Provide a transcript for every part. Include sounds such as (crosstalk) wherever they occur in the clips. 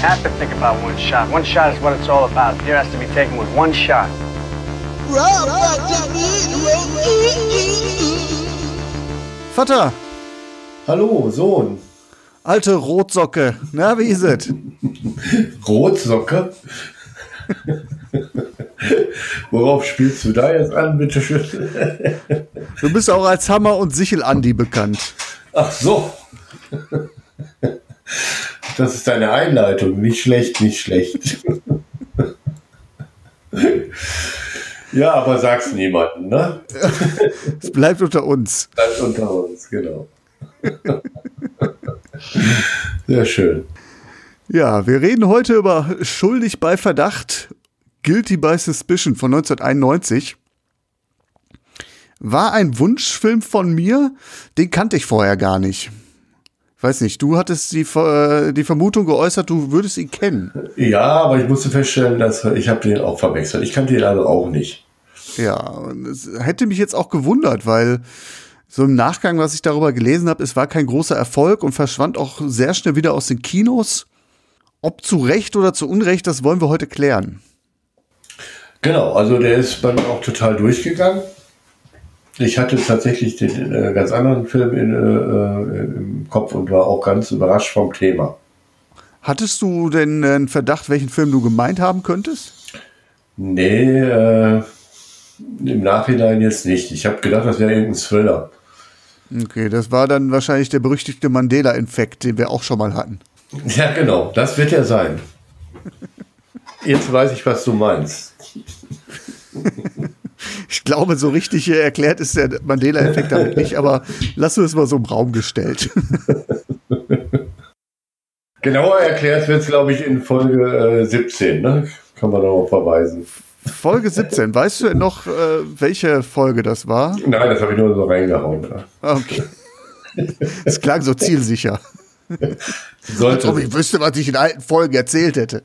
Have to think about one shot. One shot is what it's all about. Here has to be taken with one shot. Vater, Hallo, Sohn. alte Rotsocke, na, wie ist es? (laughs) Rotsocke? Worauf spielst du da jetzt an, bitteschön? Du bist auch als Hammer und Sichel Andi bekannt. Ach so. Das ist deine Einleitung. Nicht schlecht, nicht schlecht. Ja, aber sag's niemandem, ne? Es bleibt unter uns. Bleibt unter uns, genau. Sehr schön. Ja, wir reden heute über Schuldig bei Verdacht, Guilty by Suspicion von 1991. War ein Wunschfilm von mir, den kannte ich vorher gar nicht. Weiß nicht, du hattest die, Ver- die Vermutung geäußert, du würdest ihn kennen. Ja, aber ich musste feststellen, dass ich habe den auch verwechselt. Ich kannte ihn also auch nicht. Ja, und es hätte mich jetzt auch gewundert, weil so im Nachgang, was ich darüber gelesen habe, es war kein großer Erfolg und verschwand auch sehr schnell wieder aus den Kinos. Ob zu Recht oder zu Unrecht, das wollen wir heute klären. Genau, also der ist bei mir auch total durchgegangen. Ich hatte tatsächlich den äh, ganz anderen Film in, äh, äh, im Kopf und war auch ganz überrascht vom Thema. Hattest du denn einen Verdacht, welchen Film du gemeint haben könntest? Nee, äh, im Nachhinein jetzt nicht. Ich habe gedacht, das wäre irgendein Thriller. Okay, das war dann wahrscheinlich der berüchtigte Mandela-Infekt, den wir auch schon mal hatten. (laughs) Ja, genau, das wird er sein. (laughs) Jetzt weiß ich, was du meinst. (laughs) Ich glaube, so richtig erklärt ist der Mandela-Effekt damit nicht, aber lass uns mal so im Raum gestellt. (laughs) Genauer erklärt wird es, glaube ich, in Folge äh, 17. Ne? Kann man darauf verweisen. Folge 17, weißt du noch, äh, welche Folge das war? Nein, das habe ich nur so reingehauen. Ja. Okay. Es klang so zielsicher. Sollte. Als ob ich wüsste, was ich in alten Folgen erzählt hätte.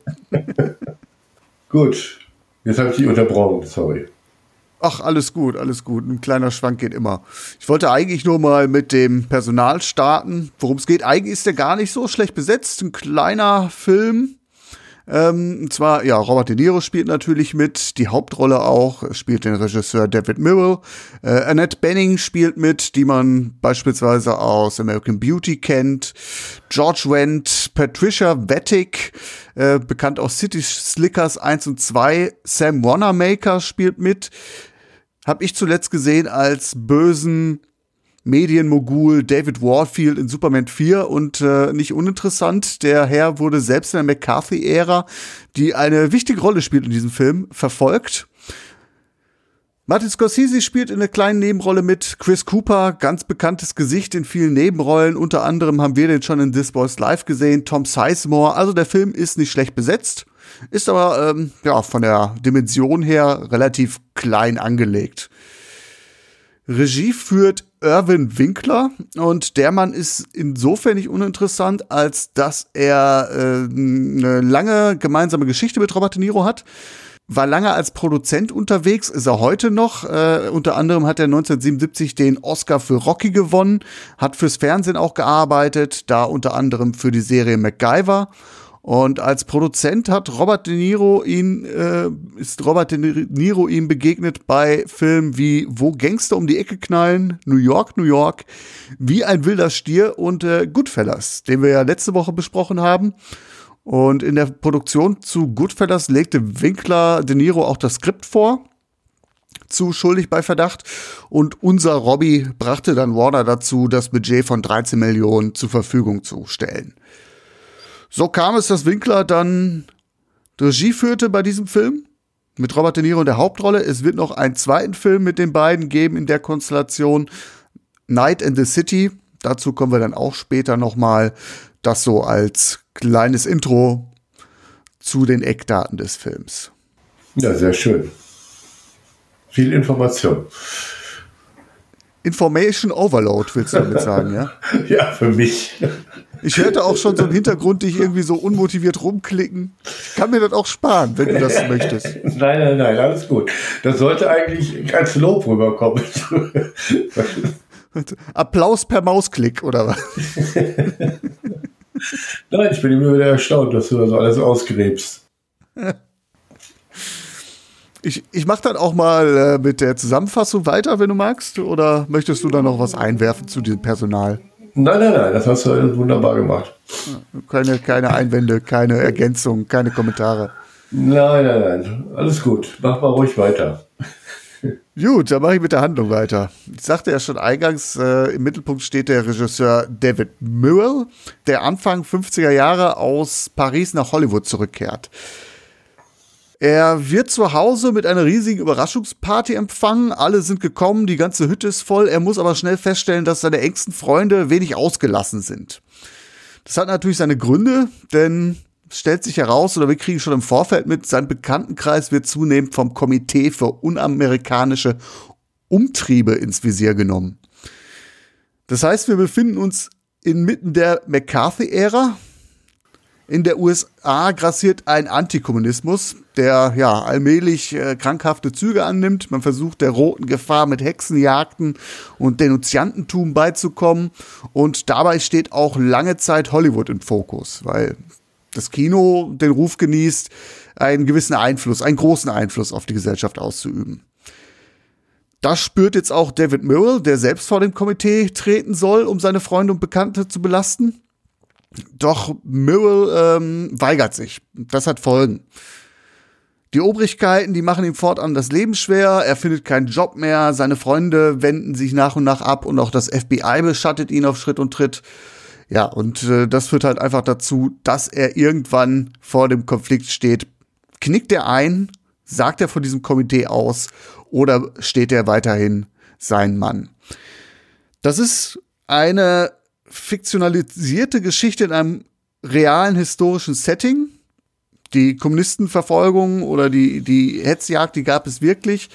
Gut, jetzt habe ich dich unterbrochen, sorry. Ach, alles gut, alles gut. Ein kleiner Schwank geht immer. Ich wollte eigentlich nur mal mit dem Personal starten. Worum es geht, eigentlich ist der gar nicht so schlecht besetzt. Ein kleiner Film. Ähm, und zwar, ja, Robert De Niro spielt natürlich mit, die Hauptrolle auch, spielt den Regisseur David Mirrell. Äh, Annette Benning spielt mit, die man beispielsweise aus American Beauty kennt. George Wendt, Patricia Wettig, äh, bekannt aus City Slickers 1 und 2. Sam Wanamaker spielt mit. Hab ich zuletzt gesehen als bösen Medienmogul David Warfield in Superman 4 und äh, nicht uninteressant, der Herr wurde selbst in der McCarthy-Ära, die eine wichtige Rolle spielt in diesem Film, verfolgt. Martin Scorsese spielt in einer kleinen Nebenrolle mit. Chris Cooper, ganz bekanntes Gesicht in vielen Nebenrollen. Unter anderem haben wir den schon in This Boys Live gesehen. Tom Sizemore. Also der Film ist nicht schlecht besetzt, ist aber ähm, ja von der Dimension her relativ klein angelegt. Regie führt Irwin Winkler und der Mann ist insofern nicht uninteressant, als dass er äh, eine lange gemeinsame Geschichte mit Robert De Niro hat. War lange als Produzent unterwegs, ist er heute noch. Äh, unter anderem hat er 1977 den Oscar für Rocky gewonnen, hat fürs Fernsehen auch gearbeitet, da unter anderem für die Serie MacGyver. Und als Produzent hat Robert De Niro ihn, äh, ist Robert De Niro ihm begegnet bei Filmen wie Wo Gangster um die Ecke knallen, New York, New York, Wie ein wilder Stier und äh, Goodfellas, den wir ja letzte Woche besprochen haben. Und in der Produktion zu Goodfellas legte Winkler De Niro auch das Skript vor zu Schuldig bei Verdacht. Und unser Robbie brachte dann Warner dazu, das Budget von 13 Millionen zur Verfügung zu stellen. So kam es, dass Winkler dann Regie führte bei diesem Film mit Robert De Niro in der Hauptrolle. Es wird noch einen zweiten Film mit den beiden geben in der Konstellation Night in the City. Dazu kommen wir dann auch später nochmal. Das so als kleines Intro zu den Eckdaten des Films. Ja, sehr schön. Viel Information. Information Overload, willst du damit sagen, ja? (laughs) ja, für mich. Ich hörte auch schon so im Hintergrund dich irgendwie so unmotiviert rumklicken. Ich kann mir das auch sparen, wenn du das möchtest. (laughs) Nein, nein, nein, alles gut. Das sollte eigentlich als Lob rüberkommen. Applaus per Mausklick, oder was? (laughs) nein, ich bin immer wieder erstaunt, dass du das alles ausgräbst. Ich, ich mache dann auch mal äh, mit der Zusammenfassung weiter, wenn du magst. Oder möchtest du da noch was einwerfen zu diesem Personal? Nein, nein, nein, das hast du wunderbar gemacht. Keine, keine Einwände, keine Ergänzung, keine Kommentare. Nein, nein, nein, alles gut. Mach mal ruhig weiter. Gut, dann mache ich mit der Handlung weiter. Ich sagte ja schon eingangs, äh, im Mittelpunkt steht der Regisseur David Mewell, der Anfang 50er Jahre aus Paris nach Hollywood zurückkehrt. Er wird zu Hause mit einer riesigen Überraschungsparty empfangen. Alle sind gekommen, die ganze Hütte ist voll. Er muss aber schnell feststellen, dass seine engsten Freunde wenig ausgelassen sind. Das hat natürlich seine Gründe, denn es stellt sich heraus, oder wir kriegen schon im Vorfeld mit, sein Bekanntenkreis wird zunehmend vom Komitee für unamerikanische Umtriebe ins Visier genommen. Das heißt, wir befinden uns inmitten der McCarthy-Ära, in der USA grassiert ein Antikommunismus, der ja allmählich äh, krankhafte Züge annimmt. Man versucht der roten Gefahr mit Hexenjagden und Denunziantentum beizukommen. Und dabei steht auch lange Zeit Hollywood im Fokus, weil das Kino den Ruf genießt, einen gewissen Einfluss, einen großen Einfluss auf die Gesellschaft auszuüben. Das spürt jetzt auch David Murrell, der selbst vor dem Komitee treten soll, um seine Freunde und Bekannte zu belasten. Doch Murrell ähm, weigert sich. Das hat Folgen. Die Obrigkeiten, die machen ihm fortan das Leben schwer, er findet keinen Job mehr, seine Freunde wenden sich nach und nach ab und auch das FBI beschattet ihn auf Schritt und Tritt. Ja, und äh, das führt halt einfach dazu, dass er irgendwann vor dem Konflikt steht. Knickt er ein, sagt er von diesem Komitee aus oder steht er weiterhin sein Mann? Das ist eine fiktionalisierte Geschichte in einem realen historischen Setting. Die Kommunistenverfolgung oder die, die Hetzjagd, die gab es wirklich.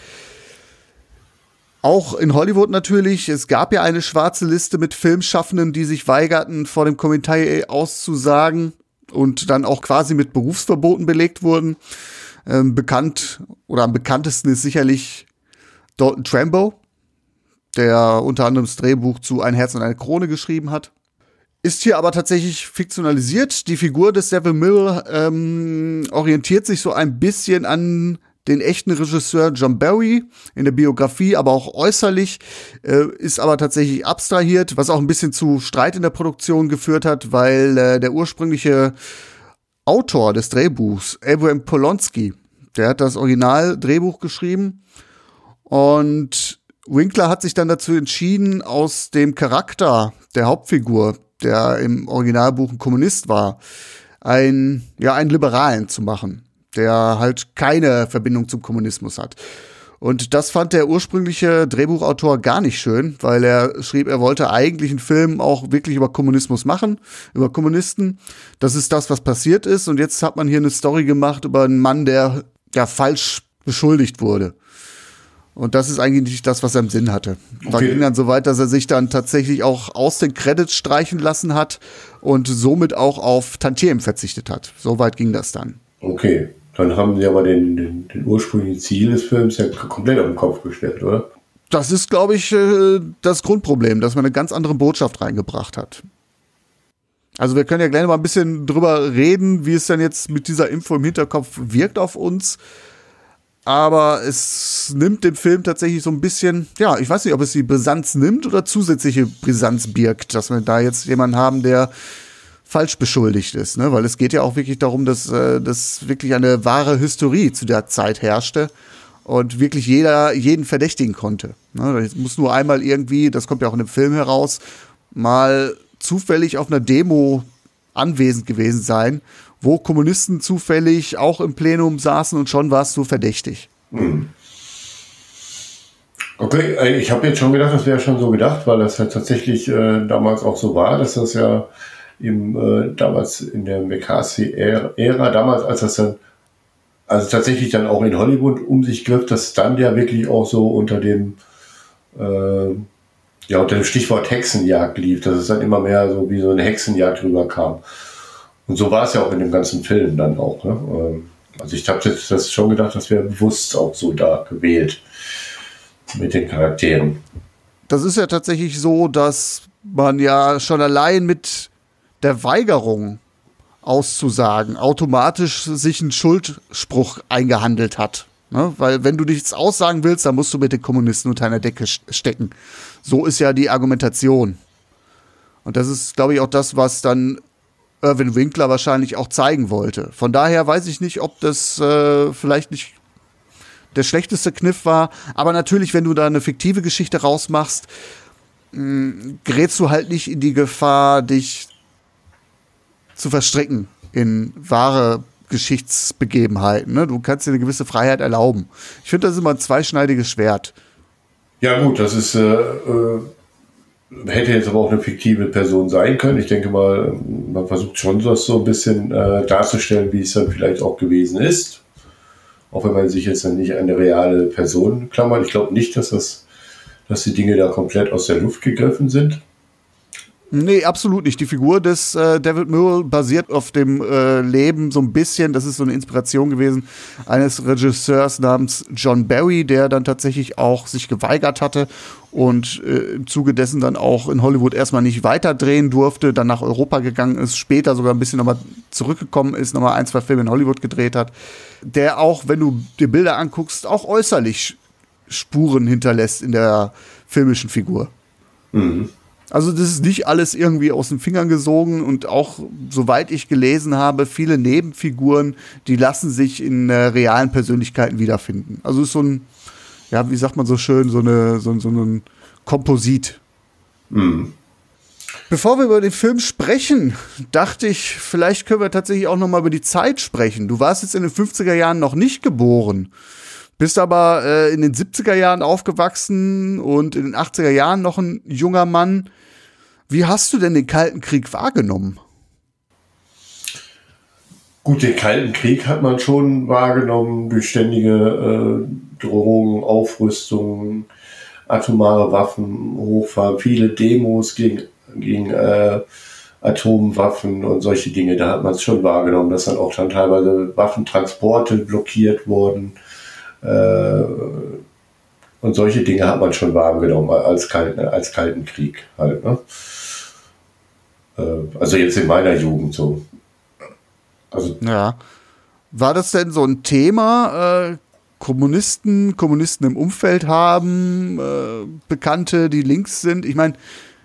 Auch in Hollywood natürlich. Es gab ja eine schwarze Liste mit Filmschaffenden, die sich weigerten, vor dem Komitee auszusagen und dann auch quasi mit Berufsverboten belegt wurden. Ähm, bekannt oder am bekanntesten ist sicherlich Dalton Trambo, der unter anderem das Drehbuch zu Ein Herz und eine Krone geschrieben hat. Ist hier aber tatsächlich fiktionalisiert. Die Figur des Devil Mill ähm, orientiert sich so ein bisschen an den echten Regisseur John Barry in der Biografie, aber auch äußerlich, äh, ist aber tatsächlich abstrahiert, was auch ein bisschen zu Streit in der Produktion geführt hat, weil äh, der ursprüngliche Autor des Drehbuchs, Abraham Polonsky, der hat das Original-Drehbuch geschrieben und Winkler hat sich dann dazu entschieden, aus dem Charakter der Hauptfigur, der im Originalbuch ein Kommunist war, ein, ja, einen Liberalen zu machen, der halt keine Verbindung zum Kommunismus hat. Und das fand der ursprüngliche Drehbuchautor gar nicht schön, weil er schrieb, er wollte eigentlich einen Film auch wirklich über Kommunismus machen, über Kommunisten. Das ist das, was passiert ist. Und jetzt hat man hier eine Story gemacht über einen Mann, der ja falsch beschuldigt wurde. Und das ist eigentlich nicht das, was er im Sinn hatte. Da okay. ging dann so weit, dass er sich dann tatsächlich auch aus den Credits streichen lassen hat und somit auch auf Tantiem verzichtet hat. So weit ging das dann. Okay, dann haben sie aber den, den, den ursprünglichen Ziel des Films ja komplett auf den Kopf gestellt, oder? Das ist, glaube ich, äh, das Grundproblem, dass man eine ganz andere Botschaft reingebracht hat. Also wir können ja gleich mal ein bisschen drüber reden, wie es denn jetzt mit dieser Info im Hinterkopf wirkt auf uns aber es nimmt dem Film tatsächlich so ein bisschen, ja, ich weiß nicht, ob es die Brisanz nimmt oder zusätzliche Brisanz birgt, dass wir da jetzt jemanden haben, der falsch beschuldigt ist, ne? Weil es geht ja auch wirklich darum, dass, äh, dass wirklich eine wahre Hysterie zu der Zeit herrschte und wirklich jeder jeden verdächtigen konnte. Ne? Das muss nur einmal irgendwie, das kommt ja auch in dem Film heraus, mal zufällig auf einer Demo anwesend gewesen sein wo Kommunisten zufällig auch im Plenum saßen und schon war es so verdächtig. Hm. Okay, äh, ich habe jetzt schon gedacht, das wäre schon so gedacht, weil das halt tatsächlich äh, damals auch so war, dass das ja eben äh, damals in der McCarthy-Ära, damals als das dann, also tatsächlich dann auch in Hollywood um sich griff, dass dann ja wirklich auch so unter dem, äh, ja, unter dem Stichwort Hexenjagd lief, dass es dann immer mehr so wie so eine Hexenjagd rüberkam. Und so war es ja auch in dem ganzen Film dann auch. Ne? Ähm, also ich habe jetzt das schon gedacht, das wäre bewusst auch so da gewählt mit den Charakteren. Das ist ja tatsächlich so, dass man ja schon allein mit der Weigerung auszusagen automatisch sich einen Schuldspruch eingehandelt hat. Ne? Weil wenn du nichts aussagen willst, dann musst du mit den Kommunisten unter einer Decke stecken. So ist ja die Argumentation. Und das ist, glaube ich, auch das, was dann Irwin Winkler wahrscheinlich auch zeigen wollte. Von daher weiß ich nicht, ob das äh, vielleicht nicht der schlechteste Kniff war. Aber natürlich, wenn du da eine fiktive Geschichte rausmachst, mh, mm, gerätst du halt nicht in die Gefahr, dich zu verstricken in wahre Geschichtsbegebenheiten. Ne? Du kannst dir eine gewisse Freiheit erlauben. Ich finde, das ist immer ein zweischneidiges Schwert. Ja, gut, das ist. Äh, äh, hätte jetzt aber auch eine fiktive Person sein können. Ich denke mal, man versucht schon das so ein bisschen äh, darzustellen, wie es dann vielleicht auch gewesen ist. Auch wenn man sich jetzt dann nicht an eine reale Person klammert. Ich glaube nicht, dass das, dass die Dinge da komplett aus der Luft gegriffen sind. Nee, absolut nicht. Die Figur des äh, David Murrell basiert auf dem äh, Leben so ein bisschen, das ist so eine Inspiration gewesen, eines Regisseurs namens John Barry, der dann tatsächlich auch sich geweigert hatte und äh, im Zuge dessen dann auch in Hollywood erstmal nicht weiter drehen durfte, dann nach Europa gegangen ist, später sogar ein bisschen nochmal zurückgekommen ist, nochmal ein, zwei Filme in Hollywood gedreht hat, der auch, wenn du dir Bilder anguckst, auch äußerlich Spuren hinterlässt in der filmischen Figur. Mhm. Also das ist nicht alles irgendwie aus den Fingern gesogen und auch, soweit ich gelesen habe, viele Nebenfiguren, die lassen sich in äh, realen Persönlichkeiten wiederfinden. Also ist so ein, ja, wie sagt man so schön, so, eine, so, so ein Komposit. Mhm. Bevor wir über den Film sprechen, dachte ich, vielleicht können wir tatsächlich auch noch mal über die Zeit sprechen. Du warst jetzt in den 50er Jahren noch nicht geboren, bist aber äh, in den 70er Jahren aufgewachsen und in den 80er Jahren noch ein junger Mann. Wie hast du denn den Kalten Krieg wahrgenommen? Gut, den Kalten Krieg hat man schon wahrgenommen durch ständige äh, Drohungen, Aufrüstungen, atomare Waffen hochfahren, viele Demos gegen, gegen äh, Atomwaffen und solche Dinge. Da hat man es schon wahrgenommen, dass dann auch dann teilweise Waffentransporte blockiert wurden. Äh, und solche Dinge hat man schon wahrgenommen als, kalten, als Kalten Krieg halt. Ne? Äh, also jetzt in meiner Jugend so. Also ja. War das denn so ein Thema? Äh, Kommunisten, Kommunisten im Umfeld haben, äh, Bekannte, die links sind. Ich meine,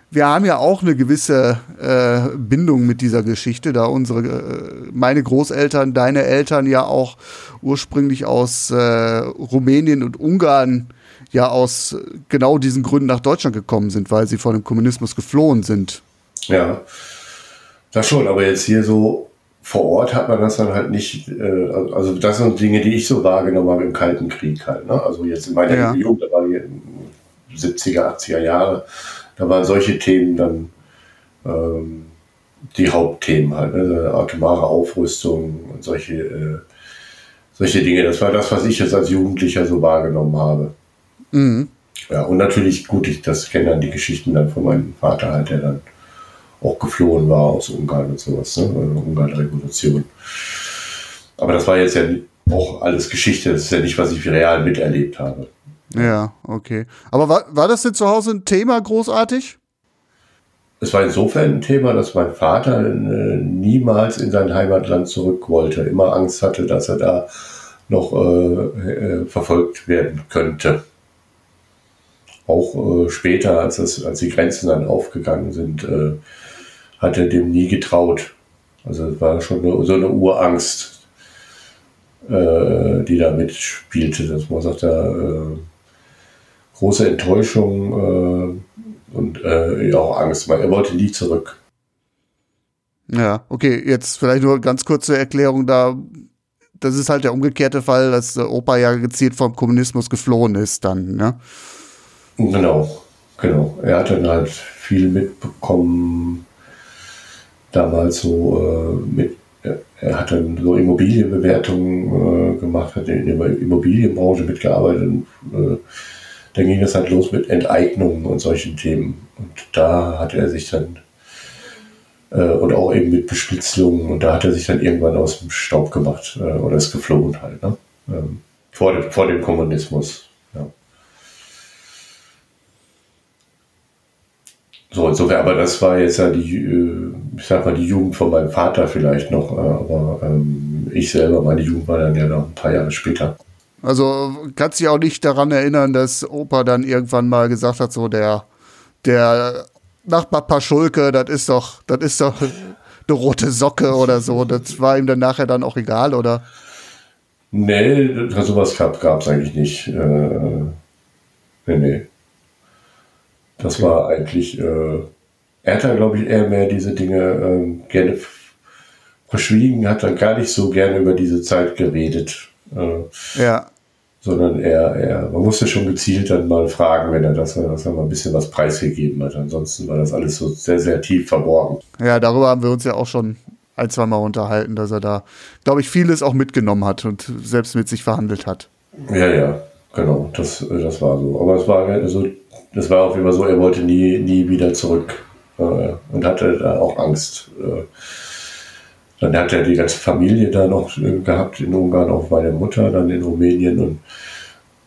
wir haben ja auch eine gewisse äh, Bindung mit dieser Geschichte, da unsere, äh, meine Großeltern, deine Eltern ja auch ursprünglich aus äh, Rumänien und Ungarn ja aus genau diesen Gründen nach Deutschland gekommen sind, weil sie vor dem Kommunismus geflohen sind. Ja, das schon, aber jetzt hier so vor Ort hat man das dann halt nicht, äh, also das sind Dinge, die ich so wahrgenommen habe im Kalten Krieg halt. Ne? Also jetzt in meiner ja. Jugend, da war die 70er, 80er Jahre, da waren solche Themen dann ähm, die Hauptthemen halt, ne? atomare Aufrüstung und solche, äh, solche Dinge. Das war das, was ich jetzt als Jugendlicher so wahrgenommen habe. Mhm. Ja, und natürlich, gut, ich das kenne dann die Geschichten dann von meinem Vater halt, der dann auch geflohen war aus Ungarn und sowas, ne? Ungarn-Revolution. Aber das war jetzt ja auch alles Geschichte, das ist ja nicht, was ich real miterlebt habe. Ja, okay. Aber war, war das denn zu Hause ein Thema großartig? Es war insofern ein Thema, dass mein Vater äh, niemals in sein Heimatland zurück wollte, immer Angst hatte, dass er da noch äh, äh, verfolgt werden könnte. Auch äh, später, als, das, als die Grenzen dann aufgegangen sind, äh, hat er dem nie getraut. Also es war schon eine, so eine Urangst, äh, die da mitspielte. Das war sagt er, äh, große Enttäuschung äh, und äh, auch Angst. Er wollte nie zurück. Ja, okay, jetzt vielleicht nur ganz kurze Erklärung da. Das ist halt der umgekehrte Fall, dass der Opa ja gezielt vom Kommunismus geflohen ist dann, ne? Genau, genau. Er hat dann halt viel mitbekommen, damals so äh, mit, er hat dann so Immobilienbewertungen äh, gemacht, hat in der Immobilienbranche mitgearbeitet. Und, äh, dann ging es halt los mit Enteignungen und solchen Themen. Und da hat er sich dann äh, und auch eben mit Bespitzelungen und da hat er sich dann irgendwann aus dem Staub gemacht äh, oder ist geflohen halt, ne? Ähm, vor, vor dem Kommunismus. Ja. So, insofern, aber das war jetzt ja die, äh, ich sag mal, die Jugend von meinem Vater vielleicht noch, äh, aber ähm, ich selber, meine Jugend war dann ja noch ein paar Jahre später. Also kannst dich auch nicht daran erinnern, dass Opa dann irgendwann mal gesagt hat, so der, der Nachbar Paschulke, das ist doch, das ist doch eine rote Socke oder so. Das war ihm dann nachher dann auch egal, oder? Nee, sowas gab es eigentlich nicht. Äh, nee, nee. Das war eigentlich, äh, er hat dann, glaube ich, eher mehr diese Dinge äh, gerne verschwiegen, hat dann gar nicht so gerne über diese Zeit geredet. Äh, ja. Sondern er, er, man musste schon gezielt dann mal fragen, wenn er das, dass er mal ein bisschen was preisgegeben hat. Ansonsten war das alles so sehr, sehr tief verborgen. Ja, darüber haben wir uns ja auch schon ein, zwei Mal unterhalten, dass er da, glaube ich, vieles auch mitgenommen hat und selbst mit sich verhandelt hat. Ja, ja, genau, das, das war so. Aber es war also das war auf jeden Fall so, er wollte nie, nie wieder zurück äh, und hatte da auch Angst. Äh, dann hat er die ganze Familie da noch äh, gehabt in Ungarn, auch meine Mutter dann in Rumänien und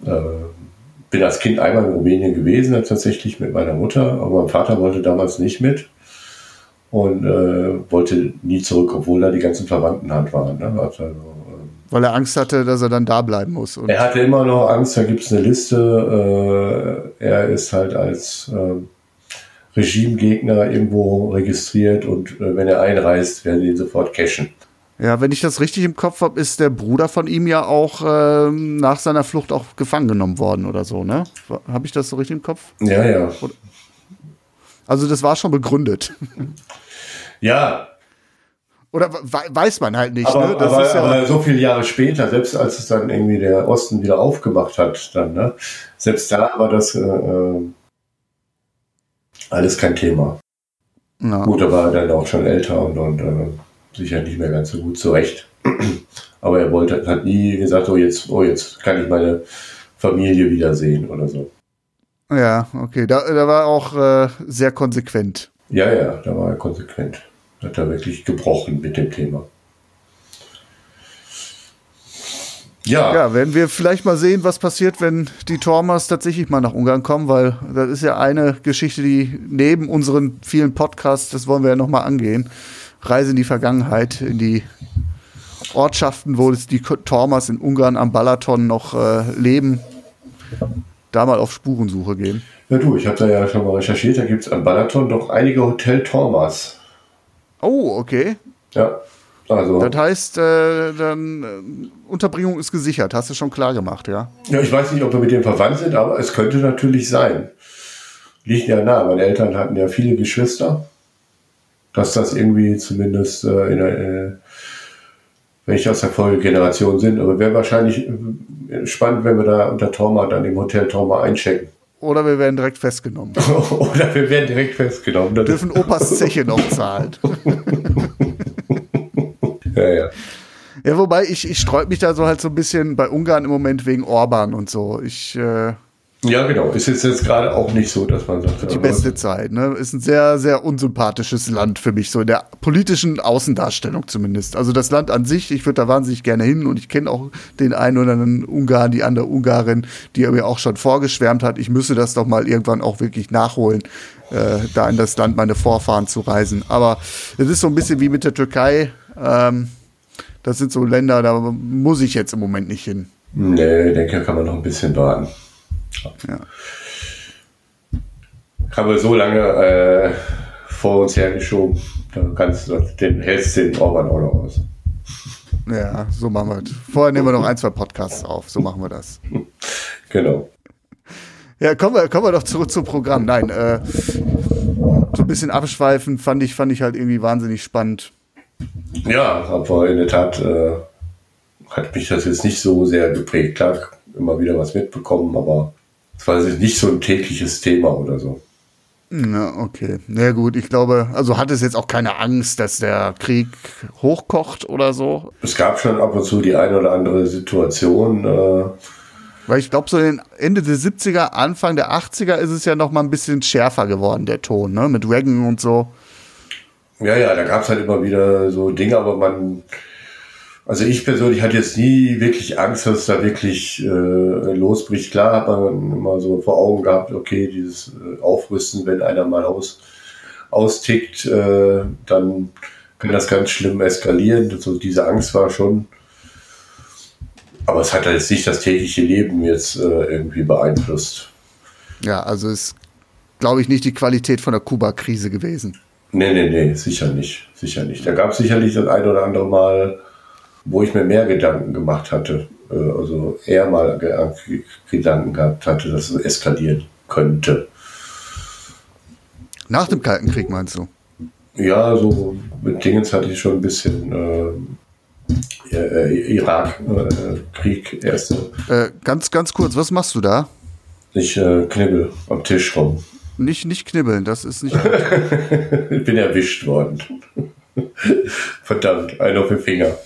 äh, bin als Kind einmal in Rumänien gewesen, tatsächlich mit meiner Mutter, aber mein Vater wollte damals nicht mit und äh, wollte nie zurück, obwohl da die ganzen Verwandten halt waren. Ne? Also, weil er Angst hatte, dass er dann da bleiben muss. er hatte immer noch Angst, da gibt es eine Liste. Äh, er ist halt als äh, Regimegegner irgendwo registriert und äh, wenn er einreist, werden sie ihn sofort cashen. Ja, wenn ich das richtig im Kopf habe, ist der Bruder von ihm ja auch ähm, nach seiner Flucht auch gefangen genommen worden oder so, ne? Habe ich das so richtig im Kopf? Ja, ja. Also das war schon begründet. Ja, oder weiß man halt nicht. Aber, ne? aber, ja aber, so viele Jahre später, selbst als es dann irgendwie der Osten wieder aufgemacht hat, dann, ne? selbst da war das äh, äh alles kein Thema. Na. Gut, er war dann auch schon älter und, und äh, sicher nicht mehr ganz so gut zurecht. (clears throat) aber er wollte, hat nie gesagt, oh jetzt, oh jetzt kann ich meine Familie wiedersehen oder so. Ja, okay. Da, da war auch äh, sehr konsequent. Ja, ja, da war er konsequent hat er wirklich gebrochen mit dem Thema. Ja. ja, werden wir vielleicht mal sehen, was passiert, wenn die Tormas tatsächlich mal nach Ungarn kommen, weil das ist ja eine Geschichte, die neben unseren vielen Podcasts, das wollen wir ja nochmal angehen, Reise in die Vergangenheit, in die Ortschaften, wo es die Tormas in Ungarn am Balaton noch äh, leben, da mal auf Spurensuche gehen. Ja du, ich habe da ja schon mal recherchiert, da gibt es am Balaton doch einige Hotel Tormas. Oh, okay. Ja. Also. Das heißt, äh, dann äh, Unterbringung ist gesichert, hast du schon klar gemacht, ja? Ja, ich weiß nicht, ob wir mit dem verwandt sind, aber es könnte natürlich sein. Liegt ja nah. Meine Eltern hatten ja viele Geschwister. Dass das irgendwie zumindest äh, in der, äh, welche aus der Folgegeneration sind. Aber wäre wahrscheinlich äh, spannend, wenn wir da unter Trauma dann im Hotel Trauma einchecken. Oder wir werden direkt festgenommen. (laughs) Oder wir werden direkt festgenommen. Das Dürfen Opas (laughs) Zeche noch zahlen. ja, ja. Ja, wobei ich, ich sträub mich da so halt so ein bisschen bei Ungarn im Moment wegen Orban und so. Ich äh, ja, genau. Ist jetzt, jetzt gerade auch nicht so, dass man sagt. Die beste Zeit, ne? Ist ein sehr, sehr unsympathisches Land für mich, so in der politischen Außendarstellung zumindest. Also das Land an sich, ich würde da wahnsinnig gerne hin und ich kenne auch den einen oder anderen Ungarn, die andere Ungarin, die mir auch schon vorgeschwärmt hat, ich müsse das doch mal irgendwann auch wirklich nachholen, äh, da in das Land meine Vorfahren zu reisen. Aber es ist so ein bisschen wie mit der Türkei. Ähm, das sind so Länder, da muss ich jetzt im Moment nicht hin. Nee, denke, kann man noch ein bisschen warten. Ja. Haben wir so lange äh, vor uns hergeschoben, dann kannst du den hältst den Orban auch noch aus. Ja, so machen wir es. Vorher nehmen wir noch ein, zwei Podcasts auf. So machen wir das. (laughs) Genau. Ja, kommen wir, kommen wir doch zurück zum Programm. Nein, äh, so ein bisschen abschweifen fand ich, fand ich halt irgendwie wahnsinnig spannend. Ja, aber in der Tat äh, hat mich das jetzt nicht so sehr geprägt. Klar, immer wieder was mitbekommen, aber Es war nicht so ein tägliches Thema oder so. Na, okay. Na ja, gut, ich glaube, also hat es jetzt auch keine Angst, dass der Krieg hochkocht oder so? Es gab schon ab und zu die eine oder andere Situation. Äh Weil ich glaube, so Ende der 70er, Anfang der 80er ist es ja noch mal ein bisschen schärfer geworden, der Ton, ne? Mit Reagan und so. Ja, ja, da gab es halt immer wieder so Dinge, aber man, also ich persönlich hatte jetzt nie wirklich Angst, dass da wirklich äh, losbricht. Klar hat man immer so vor Augen gehabt, okay, dieses äh, Aufrüsten, wenn einer mal aus, austickt, äh, dann kann das ganz schlimm eskalieren. Also diese Angst war schon. Aber es hat jetzt nicht das tägliche Leben jetzt äh, irgendwie beeinflusst. Ja, also ist, glaube ich, nicht die Qualität von der Kuba-Krise gewesen. Nee, nee, nee, sicher nicht. Sicher nicht. Da gab es sicherlich das ein oder andere Mal wo ich mir mehr Gedanken gemacht hatte, äh, also eher mal Gedanken gehabt hatte, dass es eskalieren könnte. Nach dem Kalten Krieg meinst du? Ja, so mit Dingens hatte ich schon ein bisschen äh, äh, Irak-Krieg äh, erste. Äh, ganz, ganz kurz, was machst du da? Ich äh, knibbel am Tisch rum. Nicht, nicht knibbeln, das ist nicht. (laughs) ich bin erwischt worden. Verdammt, ein auf den Finger.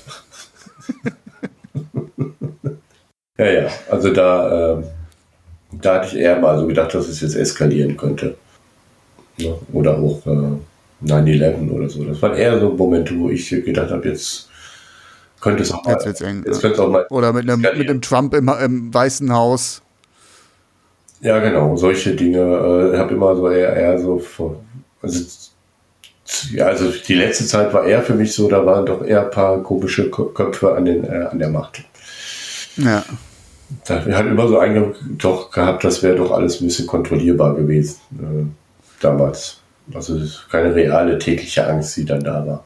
(laughs) ja, ja, also da, äh, da hatte ich eher mal so gedacht, dass es jetzt eskalieren könnte. Ja, oder auch äh, 9-11 oder so. Das waren eher so Momente, wo ich gedacht habe, jetzt könnte es auch mal. Jetzt, eng, jetzt ja. auch mal oder mit einem, mit einem Trump im, im Weißen Haus. Ja, genau, solche Dinge. Ich äh, habe immer so eher, eher so vor, also ja, also die letzte Zeit war eher für mich so, da waren doch eher ein paar komische Köpfe an, den, äh, an der Macht. Ja. Da hat immer so Eindruck doch gehabt, das wäre doch alles ein bisschen kontrollierbar gewesen äh, damals. Also keine reale tägliche Angst, die dann da war.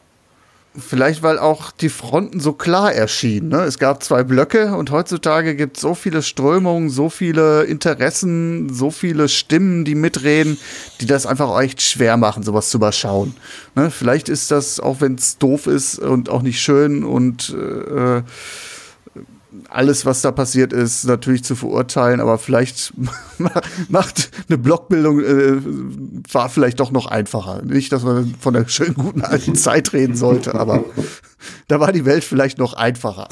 Vielleicht, weil auch die Fronten so klar erschienen. Ne? Es gab zwei Blöcke und heutzutage gibt es so viele Strömungen, so viele Interessen, so viele Stimmen, die mitreden, die das einfach echt schwer machen, sowas zu überschauen. Ne? Vielleicht ist das, auch wenn es doof ist und auch nicht schön und äh, alles, was da passiert ist, natürlich zu verurteilen, aber vielleicht (laughs) macht eine Blockbildung äh, war vielleicht doch noch einfacher. Nicht, dass man von der schönen guten alten Zeit reden sollte, aber da war die Welt vielleicht noch einfacher.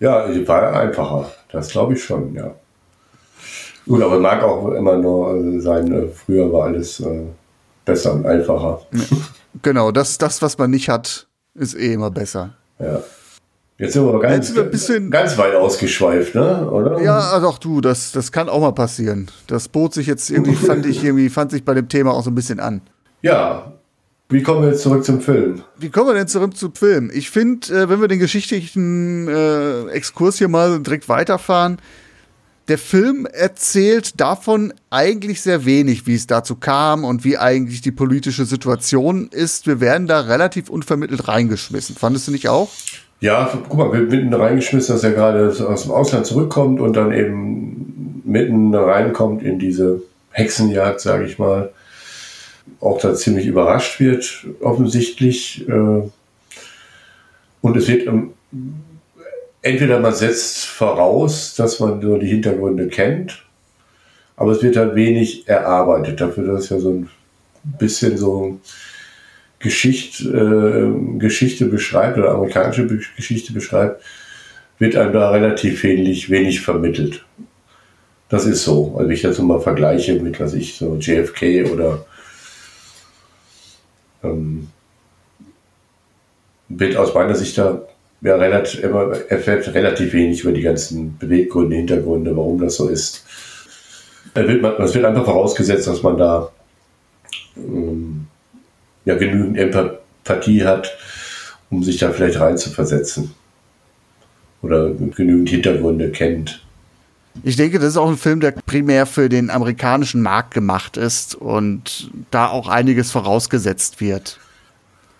Ja, die war einfacher. Das glaube ich schon, ja. Gut, aber mag auch immer nur äh, sein, äh, früher war alles äh, besser und einfacher. Genau, das, das, was man nicht hat, ist eh immer besser. Ja. Jetzt sind wir aber ganz, wir bisschen, ganz weit ausgeschweift, ne? oder? Ja, also auch du, das, das kann auch mal passieren. Das bot sich jetzt irgendwie, (laughs) fand ich irgendwie, fand sich bei dem Thema auch so ein bisschen an. Ja. Wie kommen wir jetzt zurück zum Film? Wie kommen wir denn zurück zum Film? Ich finde, äh, wenn wir den geschichtlichen äh, Exkurs hier mal direkt weiterfahren, der Film erzählt davon eigentlich sehr wenig, wie es dazu kam und wie eigentlich die politische Situation ist. Wir werden da relativ unvermittelt reingeschmissen. Fandest du nicht auch? Ja, guck mal, mitten reingeschmissen, dass er gerade aus dem Ausland zurückkommt und dann eben mitten reinkommt in diese Hexenjagd, sage ich mal. Auch da ziemlich überrascht wird, offensichtlich. Äh, und es wird entweder man setzt voraus, dass man nur die Hintergründe kennt, aber es wird halt wenig erarbeitet. Dafür, dass ja so ein bisschen so Geschicht, äh, Geschichte beschreibt oder amerikanische Geschichte beschreibt, wird einem da relativ wenig, wenig vermittelt. Das ist so. Also wenn ich das mal vergleiche mit, was ich, so JFK oder ähm, wird aus meiner Sicht da ja, relativ, erfährt relativ wenig über die ganzen Beweggründe, Hintergründe, warum das so ist. Es wird, wird einfach vorausgesetzt, dass man da ähm, ja genügend Empathie hat, um sich da vielleicht reinzuversetzen. Oder genügend Hintergründe kennt. Ich denke, das ist auch ein Film, der primär für den amerikanischen Markt gemacht ist und da auch einiges vorausgesetzt wird.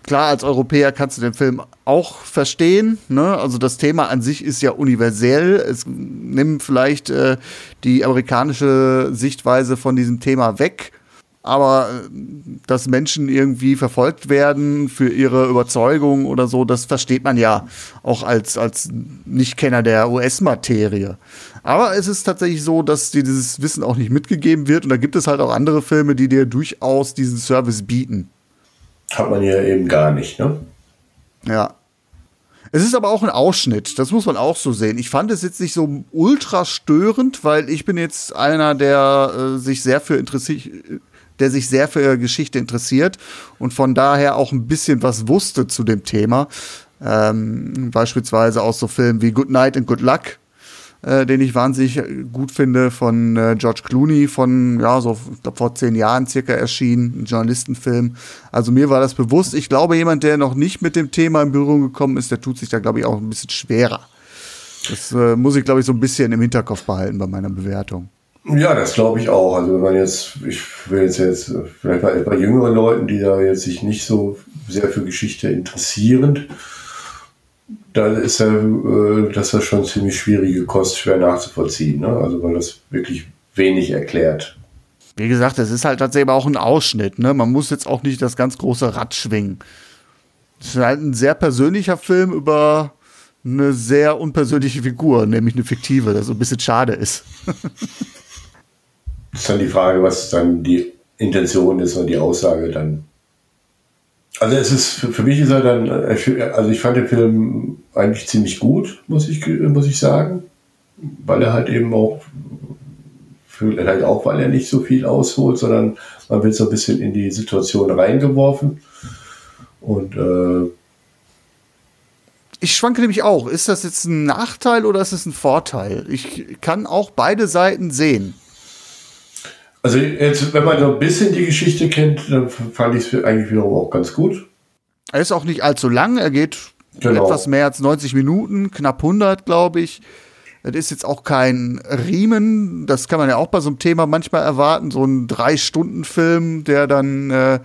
Klar, als Europäer kannst du den Film auch verstehen. Ne? Also das Thema an sich ist ja universell. Es nimmt vielleicht äh, die amerikanische Sichtweise von diesem Thema weg aber äh, dass Menschen irgendwie verfolgt werden für ihre Überzeugung oder so, das versteht man ja auch als, als Nichtkenner der US-Materie. Aber es ist tatsächlich so, dass dir dieses Wissen auch nicht mitgegeben wird und da gibt es halt auch andere Filme, die dir durchaus diesen Service bieten. Hat man ja eben gar nicht, ne? Ja. Es ist aber auch ein Ausschnitt, das muss man auch so sehen. Ich fand es jetzt nicht so ultra störend, weil ich bin jetzt einer, der äh, sich sehr für interessiert, der sich sehr für Geschichte interessiert und von daher auch ein bisschen was wusste zu dem Thema. Ähm, beispielsweise aus so Filmen wie Good Night and Good Luck, äh, den ich wahnsinnig gut finde, von äh, George Clooney, von, ja, so, ich glaube, vor zehn Jahren circa erschienen, ein Journalistenfilm. Also mir war das bewusst. Ich glaube, jemand, der noch nicht mit dem Thema in Berührung gekommen ist, der tut sich da, glaube ich, auch ein bisschen schwerer. Das äh, muss ich, glaube ich, so ein bisschen im Hinterkopf behalten bei meiner Bewertung. Ja, das glaube ich auch. Also wenn man jetzt, ich will jetzt jetzt vielleicht bei, bei jüngeren Leuten, die da jetzt sich nicht so sehr für Geschichte interessieren, dann ist ja, äh, das ist schon ziemlich schwierige Kost, schwer nachzuvollziehen. Ne? Also weil das wirklich wenig erklärt. Wie gesagt, es ist halt tatsächlich auch ein Ausschnitt. Ne? Man muss jetzt auch nicht das ganz große Rad schwingen. Es ist halt ein sehr persönlicher Film über eine sehr unpersönliche Figur, nämlich eine fiktive, das so ein bisschen schade ist. (laughs) ist dann die Frage, was dann die Intention ist und die Aussage dann. Also es ist für mich ist er dann, also ich fand den Film eigentlich ziemlich gut, muss ich muss ich sagen, weil er halt eben auch vielleicht auch, weil er nicht so viel ausholt, sondern man wird so ein bisschen in die Situation reingeworfen und äh, ich schwanke nämlich auch. Ist das jetzt ein Nachteil oder ist es ein Vorteil? Ich kann auch beide Seiten sehen. Also jetzt, wenn man so ein bisschen die Geschichte kennt, dann fand ich es eigentlich wiederum auch ganz gut. Er ist auch nicht allzu lang, er geht genau. etwas mehr als 90 Minuten, knapp 100, glaube ich. Es ist jetzt auch kein Riemen, das kann man ja auch bei so einem Thema manchmal erwarten, so ein Drei-Stunden-Film, der dann äh,